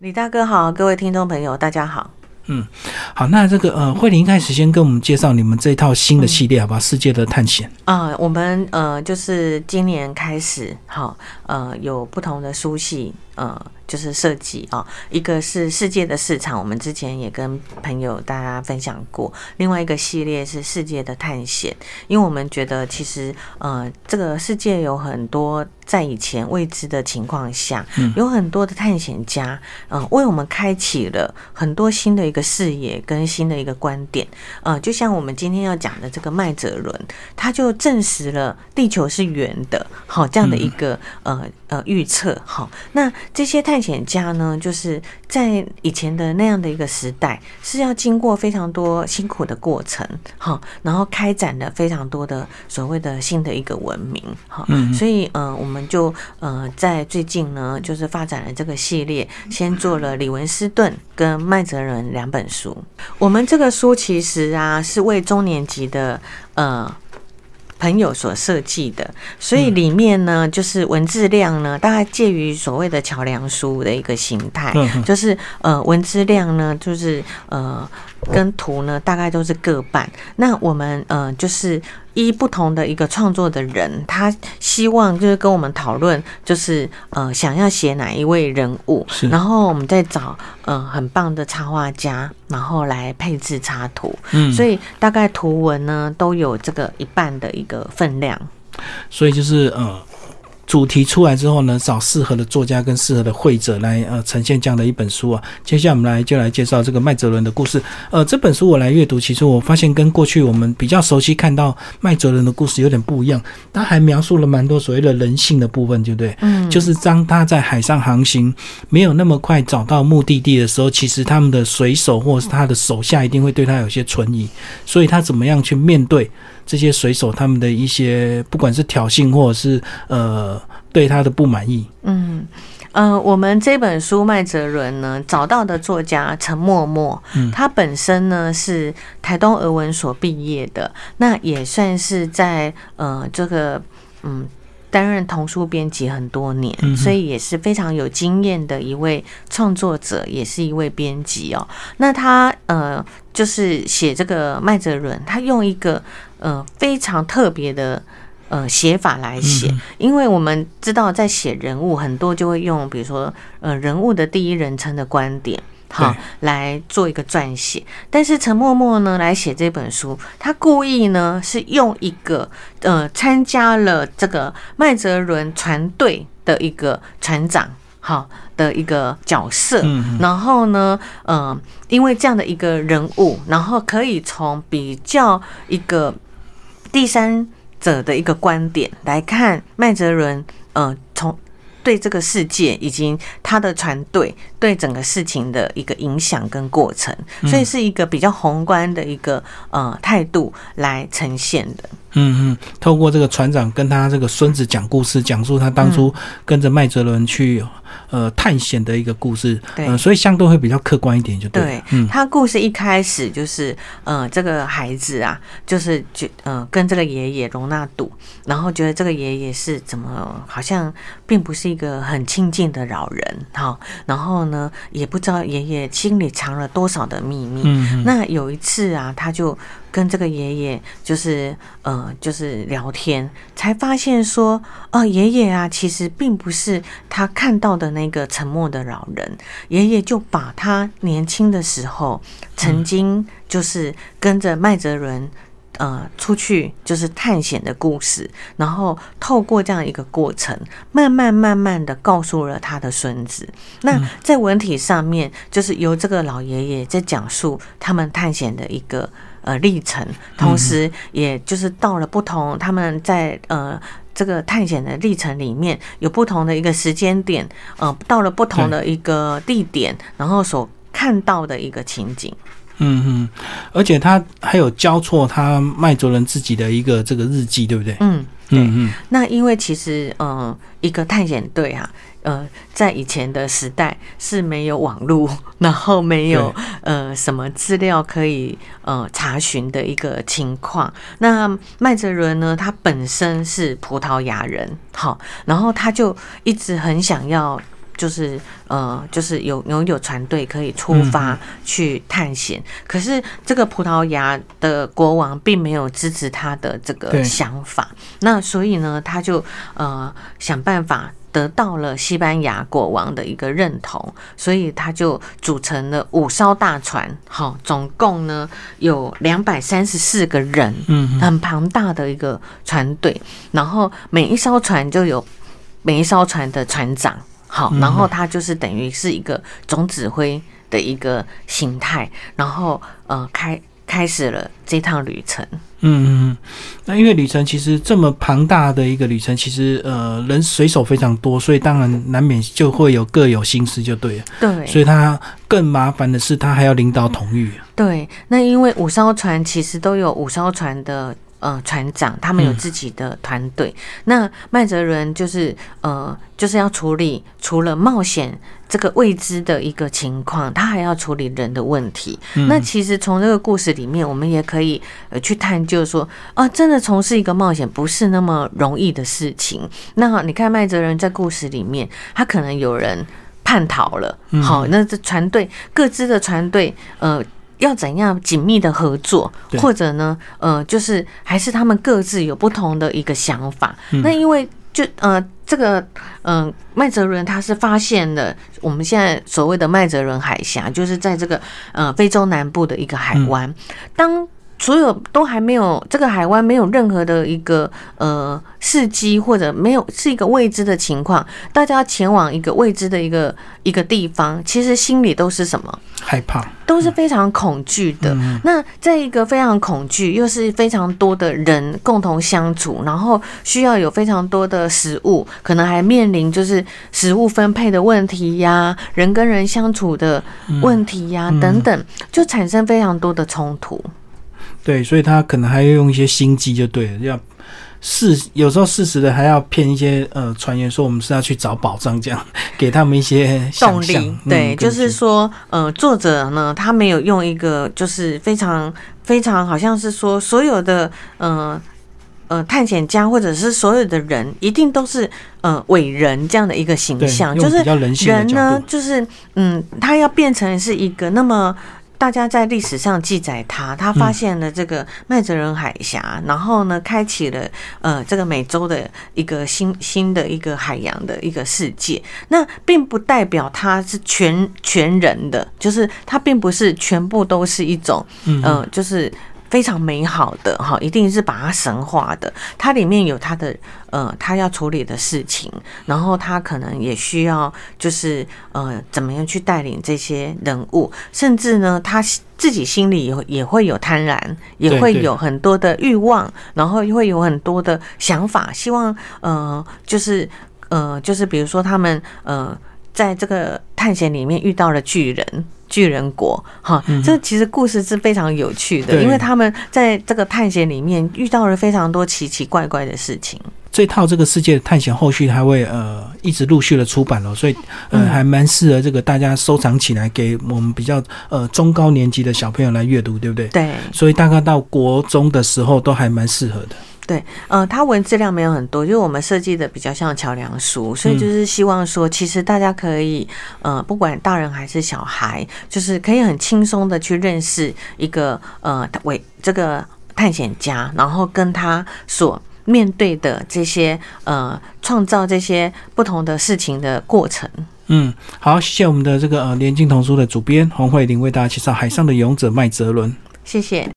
李大哥好，各位听众朋友，大家好。嗯，好，那这个呃，慧玲一开始先跟我们介绍你们这一套新的系列，好吧？世界的探险啊，我们呃，就是今年开始，好，呃，有不同的书系，呃。就是设计啊，一个是世界的市场，我们之前也跟朋友大家分享过。另外一个系列是世界的探险，因为我们觉得其实呃，这个世界有很多在以前未知的情况下，有很多的探险家，嗯，为我们开启了很多新的一个视野跟新的一个观点。呃，就像我们今天要讲的这个麦哲伦，他就证实了地球是圆的，好这样的一个呃呃预测。好，那这些探探险家呢，就是在以前的那样的一个时代，是要经过非常多辛苦的过程，哈，然后开展了非常多的所谓的新的一个文明，哈，嗯，所以呃，我们就呃在最近呢，就是发展了这个系列，先做了李文斯顿跟麦哲伦两本书。我们这个书其实啊，是为中年级的呃。朋友所设计的，所以里面呢，就是文字量呢，大概介于所谓的桥梁书的一个形态，就是呃，文字量呢，就是呃。跟图呢，大概都是各半。那我们呃，就是依不同的一个创作的人，他希望就是跟我们讨论，就是呃，想要写哪一位人物，然后我们再找呃很棒的插画家，然后来配置插图。嗯，所以大概图文呢都有这个一半的一个分量。所以就是呃。主题出来之后呢，找适合的作家跟适合的会者来呃呈现这样的一本书啊。接下来我们来就来介绍这个麦哲伦的故事。呃，这本书我来阅读，其实我发现跟过去我们比较熟悉看到麦哲伦的故事有点不一样。他还描述了蛮多所谓的人性的部分，对不对？嗯，就是当他在海上航行没有那么快找到目的地的时候，其实他们的水手或是他的手下一定会对他有些存疑，所以他怎么样去面对？这些水手他们的一些，不管是挑衅或者是呃对他的不满意，嗯呃，我们这本书麦哲伦呢找到的作家陈默默，他本身呢是台东俄文所毕业的，那也算是在呃这个嗯担任童书编辑很多年，所以也是非常有经验的一位创作者，也是一位编辑哦。那他呃就是写这个麦哲伦，他用一个。呃，非常特别的呃写法来写，因为我们知道在写人物很多就会用，比如说呃人物的第一人称的观点，好来做一个撰写。但是陈默默呢来写这本书，他故意呢是用一个呃参加了这个麦哲伦船队的一个船长。好的一个角色，然后呢，嗯，因为这样的一个人物，然后可以从比较一个第三者的一个观点来看麦哲伦，呃，从对这个世界以及他的船队对整个事情的一个影响跟过程，所以是一个比较宏观的一个呃态度来呈现的。嗯嗯，透过这个船长跟他这个孙子讲故事，讲述他当初跟着麦哲伦去。呃，探险的一个故事，对，所以相对会比较客观一点，就对。嗯，他故事一开始就是，呃，这个孩子啊，就是就呃，跟这个爷爷容纳赌，然后觉得这个爷爷是怎么，好像并不是一个很亲近的老人，哈，然后呢，也不知道爷爷心里藏了多少的秘密。嗯，那有一次啊，他就。跟这个爷爷就是呃，就是聊天，才发现说，哦，爷爷啊，其实并不是他看到的那个沉默的老人。爷爷就把他年轻的时候曾经就是跟着麦哲伦呃出去就是探险的故事，然后透过这样一个过程，慢慢慢慢的告诉了他的孙子。那在文体上面，就是由这个老爷爷在讲述他们探险的一个。呃，历程，同时也就是到了不同，他们在呃这个探险的历程里面有不同的一个时间点，呃，到了不同的一个地点，然后所看到的一个情景。嗯嗯，而且他还有交错他麦哲伦自己的一个这个日记，对不对？嗯嗯嗯。那因为其实，嗯，一个探险队啊。呃，在以前的时代是没有网络，然后没有呃什么资料可以呃查询的一个情况。那麦哲伦呢，他本身是葡萄牙人，好，然后他就一直很想要就是呃，就是有拥有船队可以出发去探险。可是这个葡萄牙的国王并没有支持他的这个想法，那所以呢，他就呃想办法。得到了西班牙国王的一个认同，所以他就组成了五艘大船，好，总共呢有两百三十四个人，嗯，很庞大的一个船队。然后每一艘船就有每一艘船的船长，好，然后他就是等于是一个总指挥的一个形态，然后呃开。开始了这趟旅程。嗯嗯，那因为旅程其实这么庞大的一个旅程，其实呃人水手非常多，所以当然难免就会有各有心思，就对了。对，所以他更麻烦的是，他还要领导统御。对，那因为五艘船其实都有五艘船的。呃，船长他们有自己的团队。那麦哲伦就是呃，就是要处理除了冒险这个未知的一个情况，他还要处理人的问题。那其实从这个故事里面，我们也可以呃去探究说，啊，真的从事一个冒险不是那么容易的事情。那你看麦哲伦在故事里面，他可能有人叛逃了，好，那这船队各自的船队呃。要怎样紧密的合作，或者呢，呃，就是还是他们各自有不同的一个想法。那因为就呃，这个嗯，麦哲伦他是发现了我们现在所谓的麦哲伦海峡，就是在这个呃非洲南部的一个海湾，当。所有都还没有，这个海湾没有任何的一个呃事机，或者没有是一个未知的情况。大家前往一个未知的一个一个地方，其实心里都是什么？害怕，都是非常恐惧的。那在一个非常恐惧，又是非常多的人共同相处，然后需要有非常多的食物，可能还面临就是食物分配的问题呀，人跟人相处的问题呀等等，就产生非常多的冲突。对，所以他可能还要用一些心机，就对了，要事有时候事实的还要骗一些呃传言说我们是要去找宝藏，这样给他们一些动力。对，就是说呃，作者呢他没有用一个就是非常非常好像是说所有的呃呃探险家或者是所有的人一定都是呃伟人这样的一个形象，就是人呢就是嗯他要变成是一个那么。大家在历史上记载他，他发现了这个麦哲伦海峡，然后呢，开启了呃这个美洲的一个新新的一个海洋的一个世界。那并不代表他是全全人的，就是他并不是全部都是一种，嗯，就是。非常美好的哈，一定是把它神化的。它里面有它的呃，他要处理的事情，然后他可能也需要就是呃，怎么样去带领这些人物，甚至呢，他自己心里也也会有贪婪，也会有很多的欲望，然后会有很多的想法，希望呃，就是呃，就是比如说他们呃，在这个探险里面遇到了巨人。巨人国，哈，这其实故事是非常有趣的，因为他们在这个探险里面遇到了非常多奇奇怪怪的事情。这套这个世界的探险后续还会呃一直陆续的出版了，所以呃还蛮适合这个大家收藏起来，给我们比较呃中高年级的小朋友来阅读，对不对？对，所以大概到国中的时候都还蛮适合的。对，呃，它文字量没有很多，就是我们设计的比较像桥梁书，所以就是希望说，其实大家可以，呃，不管大人还是小孩，就是可以很轻松的去认识一个呃，为这个探险家，然后跟他所面对的这些呃，创造这些不同的事情的过程。嗯，好，谢谢我们的这个呃，联经童书的主编洪慧玲为大家介绍《海上的勇者麦哲伦》，谢谢。